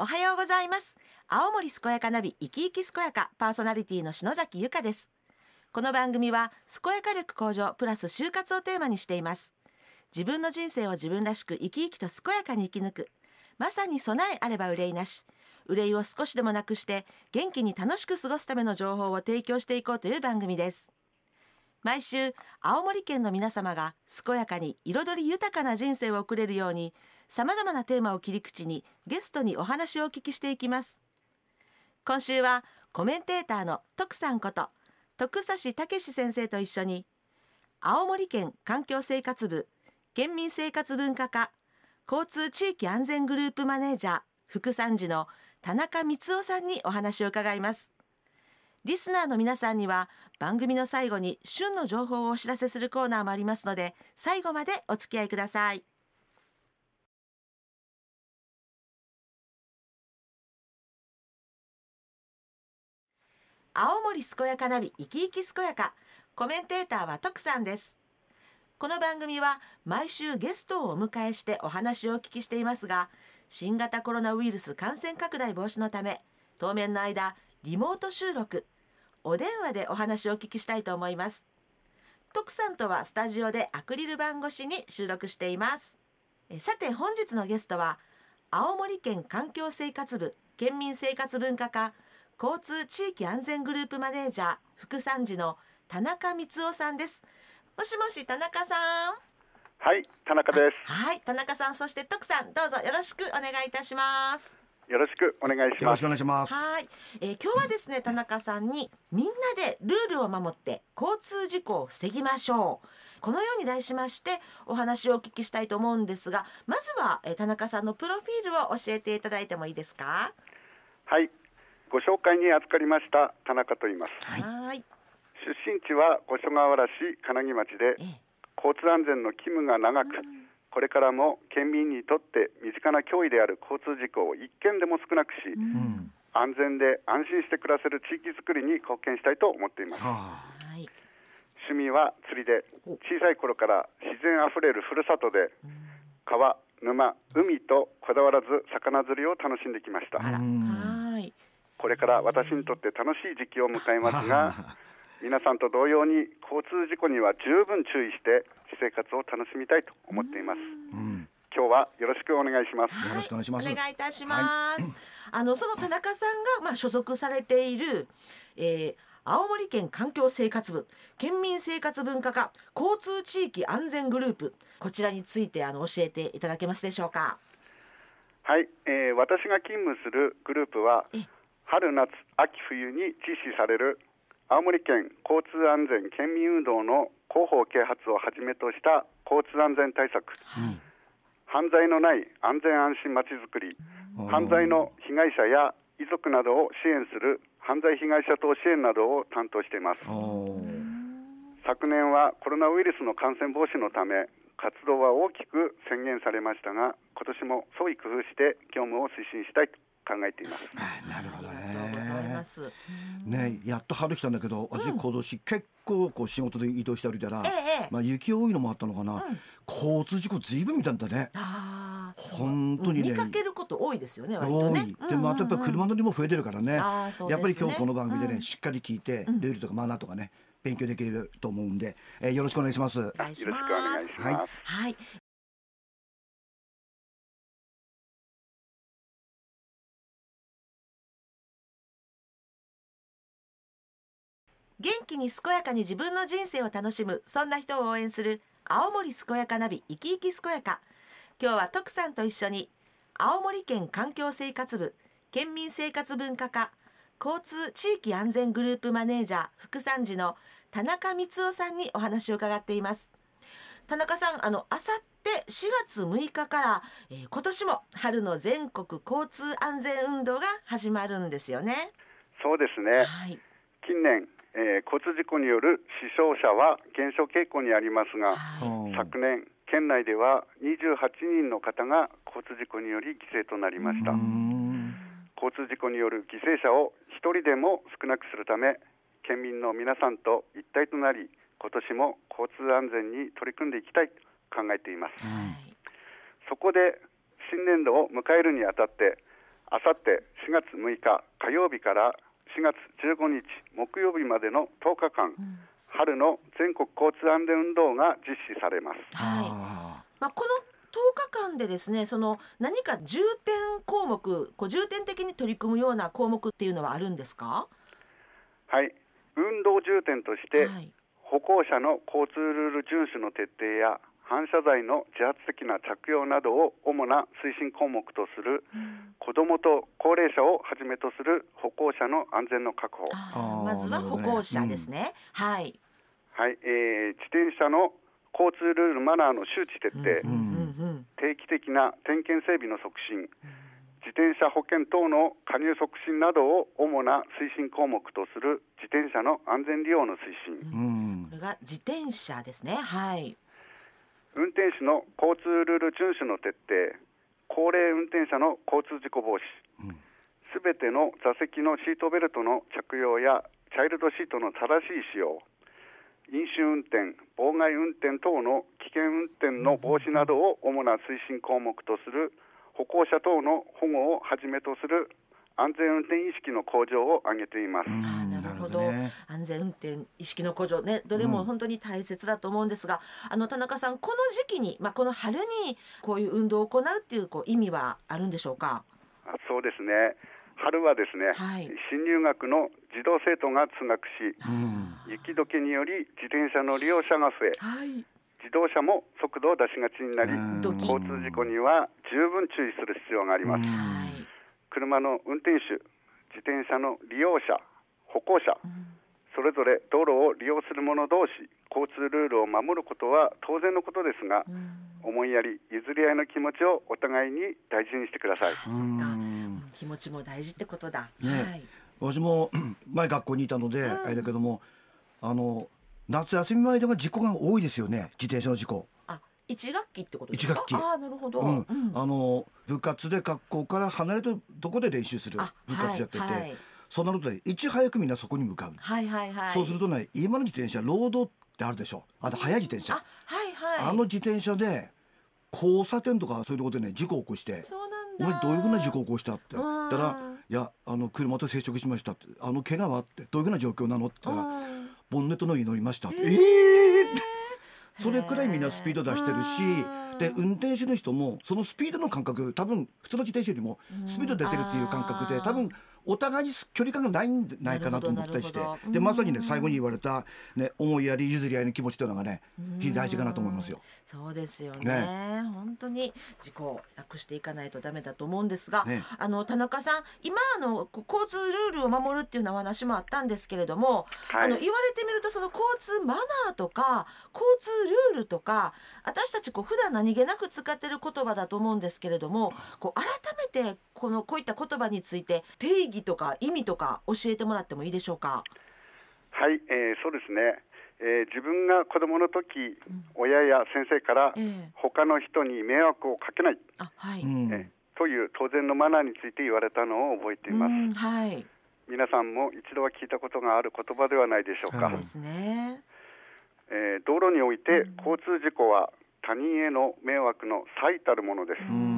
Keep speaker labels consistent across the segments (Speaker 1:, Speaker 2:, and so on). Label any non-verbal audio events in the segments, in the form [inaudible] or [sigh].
Speaker 1: おはようございます。青森健やかナビ生き生き健やかパーソナリティの篠崎由香です。この番組は健やか力向上プラス就活をテーマにしています。自分の人生を自分らしく生き生きと健やかに生き抜く。まさに備えあれば憂いなし。憂いを少しでもなくして元気に楽しく過ごすための情報を提供していこうという番組です。毎週青森県の皆様が健やかに彩り豊かな人生を送れるようにさまざまなテーマを切り口にゲストにお話をお聞きしていきます。今週はコメンテーターの徳さんこと徳指武先生と一緒に青森県環境生活部県民生活文化課交通地域安全グループマネージャー副参事の田中光夫さんにお話を伺います。リスナーの皆さんには番組の最後に旬の情報をお知らせするコーナーもありますので最後までお付き合いください。青森健やかナビ生き生き健やか。コメンテーターは徳さんです。この番組は毎週ゲストをお迎えしてお話をお聞きしていますが新型コロナウイルス感染拡大防止のため当面の間リモート収録お電話でお話をお聞きしたいと思います。徳さんとはスタジオでアクリル板越しに収録しています。えさて本日のゲストは青森県環境生活部県民生活文化課交通地域安全グループマネージャー副参事の田中光夫さんです。もしもし田中さん。
Speaker 2: はい、田中です。
Speaker 1: はい田中さんそして徳さんどうぞよろしくお願いいたします。
Speaker 2: よろしくお願いします。
Speaker 3: よろしくお。願いします。
Speaker 1: はい、えー今日はですね田中さんにみんなでルールを守って交通事故を防ぎましょう。このように題しましてお話をお聞きしたいと思うんですがまずは、えー田中さんのプロフィールを教えていただいてもいいですか？
Speaker 2: はい、ご紹介に預かりました田中と言います。
Speaker 3: はい。
Speaker 1: はい。
Speaker 2: 出身地は五所川原市金木町で
Speaker 1: ええ。
Speaker 2: 交通安全の勤務が長く、これからも県民にとって身近な脅威である交通事故を一件でも少なくし、
Speaker 3: うん。
Speaker 2: 安全で安心して暮らせる地域づくりに貢献したいと思っています。趣味は釣りで小さい頃から自然あふれるふるさとで川沼海とこだわらず魚釣りを楽しんできましたこれから私にとって楽しい時期を迎えますが [laughs] 皆さんと同様に交通事故には十分注意して私生活を楽しみたいと思っています。
Speaker 3: うん。
Speaker 2: 今日はよろしくお願いします。
Speaker 3: よろしくお願いします。
Speaker 1: お願いいたします、あのその田中さんがまあ所属されている、えー青森県環境生活部県民生活文化課交通地域安全グループこちらについてあの教えていただけますでしょうか？
Speaker 2: はい、えー私が勤務するグループは
Speaker 1: え
Speaker 2: 春夏秋冬に実施される青森県交通安全県民運動の広報啓発をはじめとした交通安全対策。
Speaker 3: うん。
Speaker 2: 犯罪のない安全安心まちづくり。犯罪の被害者や遺族などを支援する犯罪被害者等支援などを担当しています。昨年はコロナウイルスの感染防止のため活動は大きく宣言されましたが今年も創意工夫して業務を推進したいと考えています。
Speaker 3: はいなるほど
Speaker 1: ありがとうございま
Speaker 3: ね。
Speaker 1: す、
Speaker 3: ね、やっと春来たんだけど、私今年結構こう仕事で移動して歩いたら、
Speaker 1: ええ
Speaker 3: まあ雪多いのもあったのかな。
Speaker 1: うん。
Speaker 3: 交通事故ずいぶん見たんだね。
Speaker 1: ああ
Speaker 3: 本当にね。
Speaker 1: 見かけること多いですよね割と
Speaker 3: 多
Speaker 1: ね
Speaker 3: い。でもあとやっぱり車
Speaker 1: の
Speaker 3: 乗りも増えてるからね。やっぱり今日この番組でね、
Speaker 1: うん。
Speaker 3: しっかり聞いて、ルールとかマナーとかね勉強できると思うんで、えーよろしくお願いします。
Speaker 2: よろしくお願いし
Speaker 1: ます。
Speaker 2: ます、
Speaker 1: はい元気に健やかに自分の人生を楽しむそんな人を応援する青森健やかナビ生き生き健やか。今日は徳さんと一緒に青森県環境生活部県民生活文化課交通地域安全グループマネージャー副参事の田中光夫さんにお話を伺っています。田中さんあのあさって4月6日から、えー今年も春の全国交通安全運動が始まるんですよね。
Speaker 2: そうですね。
Speaker 1: はい。
Speaker 2: 近年、えー交通事故による死傷者は減少傾向にありますが、
Speaker 1: はい。
Speaker 3: うん
Speaker 2: 昨年県内では28人の方が交通事故により犠牲となりました、
Speaker 3: うん。
Speaker 2: 交通事故による犠牲者を一人でも少なくするため県民の皆さんと一体となり今年も交通安全に取り組んでいきたいと考えています。
Speaker 1: はい。
Speaker 2: そこで新年度を迎えるにあたってあさって4月6日火曜日から4月15日木曜日までの10日間、春の全国交通安全運動が実施されます。
Speaker 1: はい。
Speaker 3: あ
Speaker 1: まあこの10日間でですね、その何か重点項目、こう重点的に取り組むような項目っていうのはあるんですか？
Speaker 2: はい、運動重点として、
Speaker 1: はい。
Speaker 2: 歩行者の交通ルール遵守の徹底や反射材の自発的な着用などを主な推進項目とする子どもと高齢者をはじめとする歩行者の安全の確保、
Speaker 1: まずは歩行者ですね。はい。
Speaker 2: はいえー自転車の交通ルールマナーの周知徹底、
Speaker 1: うんうん。
Speaker 2: 定期的な点検整備の促進、自転車保険等の加入促進などを主な推進項目とする自転車の安全利用の推進、
Speaker 3: うん
Speaker 1: これが自転車ですね。はい。
Speaker 2: 運転手の交通ルール遵守の徹底、高齢運転者の交通事故防止、すべての座席のシートベルトの着用やチャイルドシートの正しい使用、飲酒運転、妨害運転等の危険運転の防止などを主な推進項目とする歩行者等の保護をはじめとする安全運転意識の向上を挙げています。
Speaker 1: あーなるほど。
Speaker 3: ね。
Speaker 1: 安全運転意識の向上ねどれも本当に大切だと思うんですが、あの田中さんこの時期に、まあ、この春にこういう運動を行うっていうこう意味はあるんでしょうか？
Speaker 2: あそうですね。春はですね、
Speaker 1: はい。
Speaker 2: 新入学の児童生徒が通学し、
Speaker 3: うん。
Speaker 2: 雪解けにより自転車の利用者が増え
Speaker 1: はい。
Speaker 2: 自動車も速度を出しがちになり交通事故には十分注意する必要があります車の運転手自転車の利用者歩行者それぞれ道路を利用する者同士交通ルールを守ることは当然のことですが思いやり譲り合いの気持ちをお互いに大事にしてください。
Speaker 1: 気持ちも大事ってことだ、
Speaker 3: ね。
Speaker 1: はい。
Speaker 3: 私も [clears throat] 前学校にいたので、あれだけどもあの夏休み前では事故が多いですよね。自転車の事故。
Speaker 1: あ一学期ってことですか？
Speaker 3: 一学期。
Speaker 1: ああなるほど、
Speaker 3: うん。
Speaker 1: うん。
Speaker 3: あの部活で学校から離れたとこで練習する
Speaker 1: あ
Speaker 3: 部活やってて、
Speaker 1: はいはい。
Speaker 3: そうなるとねいち早くみんなそこに向かう、
Speaker 1: はいはいはい。
Speaker 3: そうするとね今の自転車ロードってあるでしょ。あと速い自転車。
Speaker 1: あはいはい。
Speaker 3: あの自転車で交差点とかそういうところでね事故を起こして
Speaker 1: そうなん
Speaker 3: お前
Speaker 1: だ
Speaker 3: どういうふうな事故を起こしたってたら「いやあの車と接触しました」って「あの怪我は?」って「どういうふうな状況なの?」って言ったら
Speaker 1: うん「
Speaker 3: ボンネットの上に乗りました」って「ええってそれくらいみんなスピード出してるし
Speaker 1: うん
Speaker 3: で運転手の人もそのスピードの感覚多分普通の自転車よりもスピード出てるっていう感覚で多分お互いに距離感がないんじゃないかなと思ったりして。でまさにね最後に言われた、ね、思いやり譲り合いの気持ちというのがね非常に大事かなと思いますよ。
Speaker 1: そうですよね。
Speaker 3: ね。
Speaker 1: 本当に事故をなくしていかないとダメだと思うんですが、
Speaker 3: ね。
Speaker 1: あの田中さん今あのこ交通ルールを守るっていうようなお話もあったんですけれども、
Speaker 2: はい。
Speaker 1: あの言われてみるとその交通マナーとか交通ルールとか私たちこう普段何気なく使ってる言葉だと思うんですけれどもこう改めてこのこういった言葉について定義とか意味とか教えてもらってもいいでしょうか？
Speaker 2: はい、えーそうですね、えー自分が子供の時、親や先生から
Speaker 1: ええ。
Speaker 2: 他の人に迷惑をかけない、
Speaker 1: あはい、
Speaker 3: うん。
Speaker 2: えーという当然のマナーについて言われたのを覚えています、
Speaker 1: うんはい。
Speaker 2: 皆さんも一度は聞いたことがある言葉ではないでしょうか、
Speaker 3: はい
Speaker 1: ですね。
Speaker 2: えー道路において交通事故は他人への迷惑の最たるものです、
Speaker 3: うん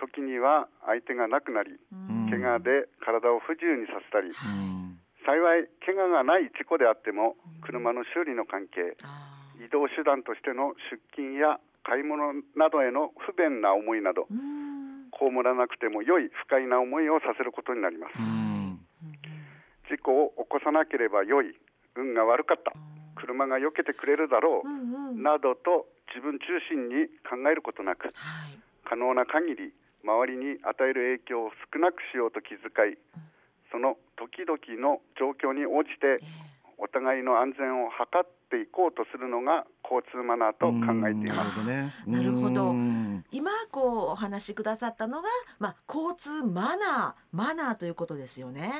Speaker 2: 時には相手が亡くなり
Speaker 3: うん。
Speaker 2: 怪我で体を不自由にさせたり
Speaker 3: うん。
Speaker 2: 幸い怪我がない事故であっても車の修理の関係移動手段としての出勤や買い物などへの不便な思いなど
Speaker 1: うん。
Speaker 2: 被らなくても良い不快な思いをさせることになります。
Speaker 3: うん。
Speaker 2: 事故を起こさなければ良い運が悪かった車が避けてくれるだろうなどと自分中心に考えることなく
Speaker 1: はい。
Speaker 2: 可能な限り周りに与える影響を少なくしようと気遣いその時々の状況に応じてお互いの安全を図っていこうとするのが交通マナーと考えてい
Speaker 3: な
Speaker 2: ます。
Speaker 3: るほどね。
Speaker 1: なるほど。
Speaker 3: うん。
Speaker 1: 今こうお話しくださったのが、まあ、交通マナーマナーということですよね。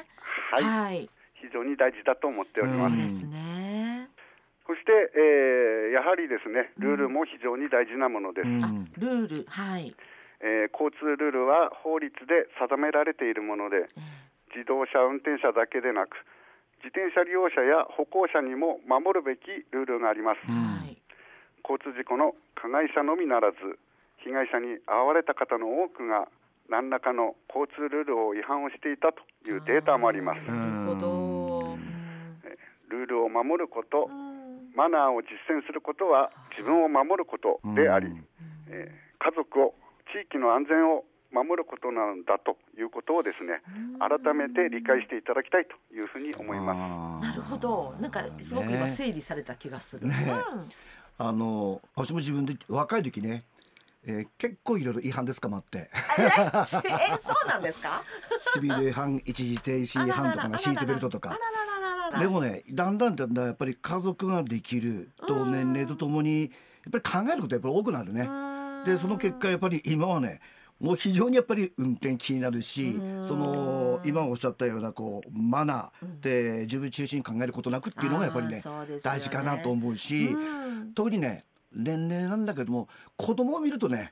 Speaker 2: はい、
Speaker 1: はい、
Speaker 2: 非常に大事だと思っております、
Speaker 3: うん。
Speaker 1: そうですね。
Speaker 2: そして、えーやはりですねルールも非常に大事なものです、
Speaker 3: うん。
Speaker 1: あ、ルール、はい。
Speaker 2: えー交通ルールは法律で定められているもので自動車運転者だけでなく自転車利用者や歩行者にも守るべきルールがあります、
Speaker 1: はい。
Speaker 2: 交通事故の加害者のみならず被害者に遭われた方の多くが何らかの交通ルールを違反をしていたというデータもあります。
Speaker 1: なるほど。
Speaker 2: ルールを守ること
Speaker 1: う、ん。
Speaker 2: マナーを実践することは自分を守ることであり、えー家族を地域の安全を守ることなんだということをですね改めて理解していただきたいというふうに思います。
Speaker 1: なるほど。なんかすごく今整理された気がする。
Speaker 3: ね。
Speaker 1: うん。
Speaker 3: あの私も自分で若い時ね、えー結構いろいろ違反で捕まって。
Speaker 1: え、えそうなんですか？
Speaker 3: スピード違反一時停止違反とかねシートベルトとか。でもねだんだんだんだんやっぱり家族ができると年齢とともにやっぱり考えることやっぱり多くなるねでその結果やっぱり今はねもう非常にやっぱり運転気になるしその今おっしゃったようなこうマナーで自分中心に考えることなくっていうのがやっぱりね
Speaker 1: ね。
Speaker 3: 大事かなと思うし
Speaker 1: うん。
Speaker 3: 特にね年齢なんだけども子供を見るとね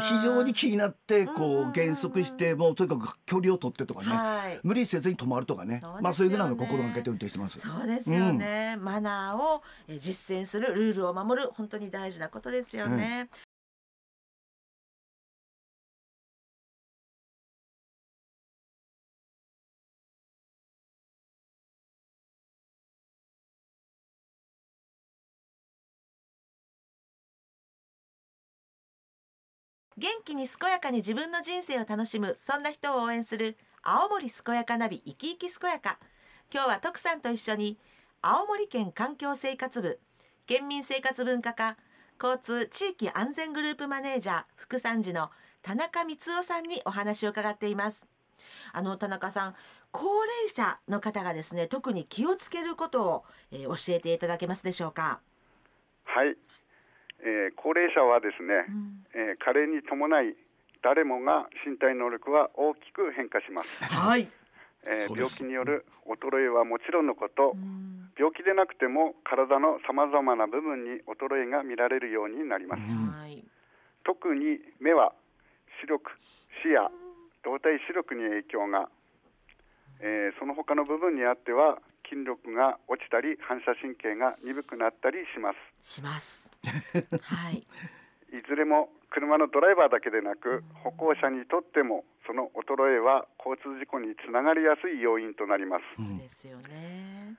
Speaker 3: 非常に気になってこう減速してもうとにかく距離を取ってとかね、
Speaker 1: はい。
Speaker 3: 無理せずに止まるとかね
Speaker 1: ね。
Speaker 3: まあそういうふうなのを心がけて運転してます。
Speaker 1: そうですよね、マナーをえー実践するルールを守る本当に大事なことですよね、元気に健やかに自分の人生を楽しむそんな人を応援する青森健やかナビ生き生き健やか。今日は徳さんと一緒に青森県環境生活部県民生活文化課交通地域安全グループマネージャー副参事の田中光夫さんにお話を伺っています。あの田中さん高齢者の方がですね特に気をつけることを、えー教えていただけますでしょうか？
Speaker 2: はい、えー高齢者はですね、えー加齢に伴い誰もが身体能力は大きく変化します、
Speaker 1: はい。
Speaker 2: えー病気による衰えはもちろんのこと、病気でなくても体のさまざまな部分に衰えが見られるようになります、
Speaker 1: はい。
Speaker 2: 特に目は視力視野動体視力に影響が、えーその他の部分にあっては筋力が落ちたり反射神経が鈍くなったりします。
Speaker 1: します。[laughs] はい。
Speaker 2: いずれも車のドライバーだけでなく歩行者にとってもその衰えは交通事故につながりやすい要因となります、
Speaker 1: ですよね。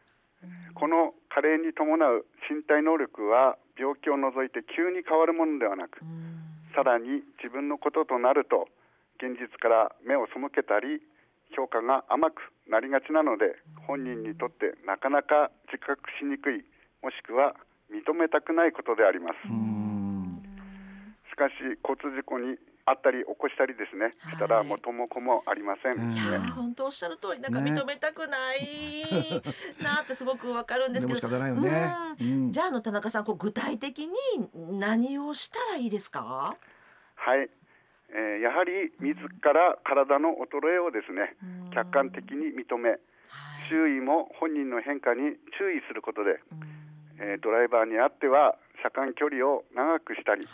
Speaker 2: この加齢に伴う身体能力は病気を除いて急に変わるものではなく
Speaker 1: うん。
Speaker 2: さらに自分のこととなると現実から目を背けたり評価が甘くなりがちなので本人にとってなかなか自覚しにくいもしくは認めたくないことであります。
Speaker 3: うん。
Speaker 2: しかし交通事故にあったり起こしたりですね。したら
Speaker 1: はい
Speaker 2: 元も子もありません、
Speaker 3: うん。
Speaker 1: いやー本当おっしゃる通りなんか
Speaker 3: ね
Speaker 1: 認めたくないなってすごくわかるんですけど。
Speaker 3: でも仕方ないよね。
Speaker 1: うん。
Speaker 3: うん。
Speaker 1: じゃああの田中さんこう具体的に何をしたらいいですか？
Speaker 2: はい、えーやはり自ら体の衰えをですね
Speaker 1: うん。
Speaker 2: 客観的に認め
Speaker 1: はい。
Speaker 2: 周囲も本人の変化に注意することで、
Speaker 1: うん。
Speaker 2: えードライバーにあっては車間距離を長くしたり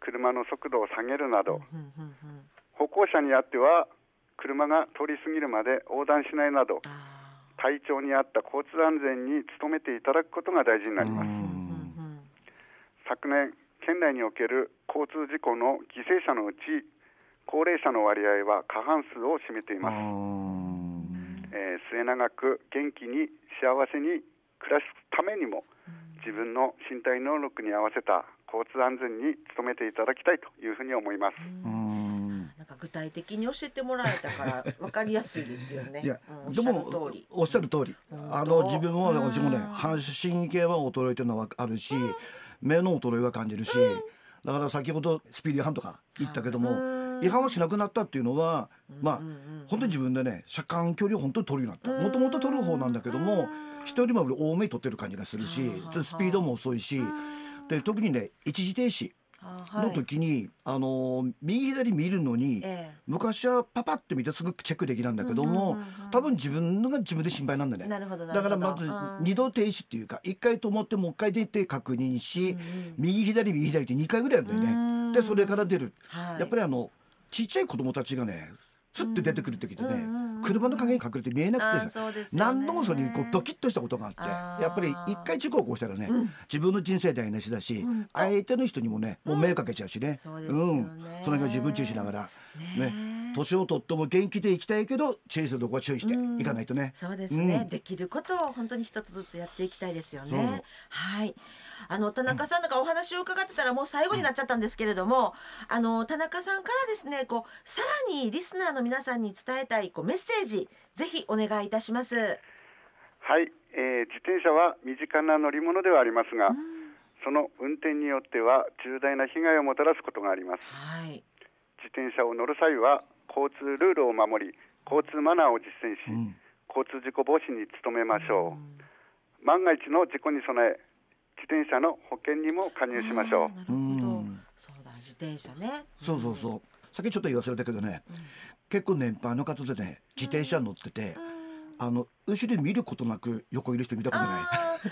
Speaker 2: 車の速度を下げるなど歩行者にあっては車が通り過ぎるまで横断しないなど
Speaker 1: あ
Speaker 2: 体調に合った交通安全に努めていただくことが大事になります、昨年県内における交通事故の犠牲者のうち高齢者の割合は過半数を占めてい
Speaker 3: あ
Speaker 2: ます、
Speaker 3: ー
Speaker 2: えー末永く元気に幸せに暮らすためにも自分の身体能力に合わせた交通安全に努めていただきたいというふうに思います、
Speaker 3: うん。
Speaker 1: なんか具体的に教えてもらえたからわかりやすいですよね。
Speaker 3: いや
Speaker 1: うん
Speaker 3: でも
Speaker 1: おっしゃる通り。
Speaker 3: おっしゃる通り。
Speaker 1: 本当
Speaker 3: あの自分も
Speaker 1: うん
Speaker 3: 私もね反射神経は衰えてるのはあるし目の衰えは感じるしだから先ほどスピード違反とか言ったけども違反をしなくなったっていうのはまあ本当に自分でね車間距離を本当に取るようになった。もともと取る方なんだけども人よりも多めに取ってる感じがするしスピードも遅いし。で特にね一時停止の時に、あの右左見るのに、
Speaker 1: ええ。
Speaker 3: 昔はパパって見てすぐチェックできたんだけども、多分自分のが自分で心配なんだね。
Speaker 1: なるほどなる
Speaker 3: だからまず
Speaker 1: うん
Speaker 3: 二度停止っていうか一回止まってもう一回出て確認し、右左右左って2回ぐらいあるんだよ
Speaker 1: うん。
Speaker 3: ねでそれから出る、
Speaker 1: はい。
Speaker 3: やっぱりあのちっちゃい子供たちがねスッて出てくる時でね、
Speaker 1: うんうんうんうん。
Speaker 3: 車の陰に隠れて見えなくて
Speaker 1: ね。
Speaker 3: 何度もそれにこうドキッとしたことがあってやっぱり一回事故を起こしたらね、自分の人生台無しだし、相手の人にもねもう迷惑かけちゃうしね、
Speaker 1: そう
Speaker 3: ん、その辺が自分注意しながらね年をとっても元気でいきたいけど注意するとこは注意していかないとね。
Speaker 1: そうですね、
Speaker 3: うん
Speaker 1: できることを本当に一つずつやっていきたいですよね。はい。あの田中さんなんかお話を伺ってたらもう最後になっちゃったんですけれども、あの田中さんからですね、こうさらにリスナーの皆さんに伝えたいこうメッセージぜひお願いいたします。
Speaker 2: はい、えー自転車は身近な乗り物ではありますが、その運転によっては重大な被害をもたらすことがあります
Speaker 1: はい。
Speaker 2: 自転車を乗る際は交通ルールを守り交通マナーを実践し、
Speaker 3: ん
Speaker 2: 交通事故防止に努めましょう、万が一の事故に備え自転車の保険にも加入しましょう
Speaker 1: あーなるほど。そうだ自転車ね。
Speaker 3: そうそうそう。さっきちょっと言わせたけどね、結構年配の方でね自転車乗ってて、あの後ろ見ることなく横いる人見たことない。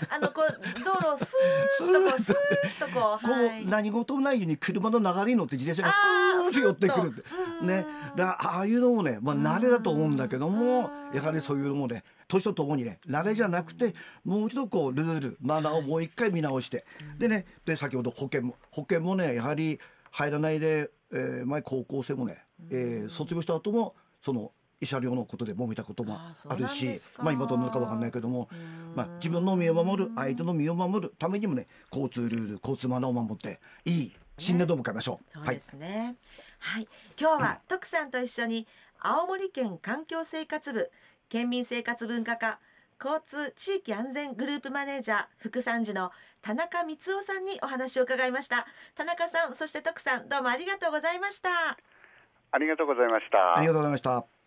Speaker 1: あのこう [laughs] 道路をスーッとこうスーッとこう
Speaker 3: こう、
Speaker 1: はい
Speaker 3: 何事もないように車の流れに乗って自転車がス寄ってくるって。ね。だああいうのもね、まあ、慣れだと思うんだけどもやはりそういうのもね年とともにね慣れじゃなくてもう一度こうルールマナーをもう一回見直して。でねで先ほど保険も保険もねやはり入らないで、えー前高校生もね、えー卒業した後もその慰謝料のことで揉めたことも
Speaker 1: あ
Speaker 3: るしまあ今どうなるかわかんないけども、まあ、自分の身を守る相手の身を守るためにもね交通ルール交通マナーを守っていい新年度を迎えましょう。
Speaker 1: そうですね。はい、今日は徳さんと一緒に青森県環境生活部県民生活文化課交通地域安全グループマネージャー副参事の田中光夫さんにお話を伺いました。田中さん、そして徳さん、どうもありがとうございました。
Speaker 2: ありがとうございました
Speaker 3: ありがとうございました。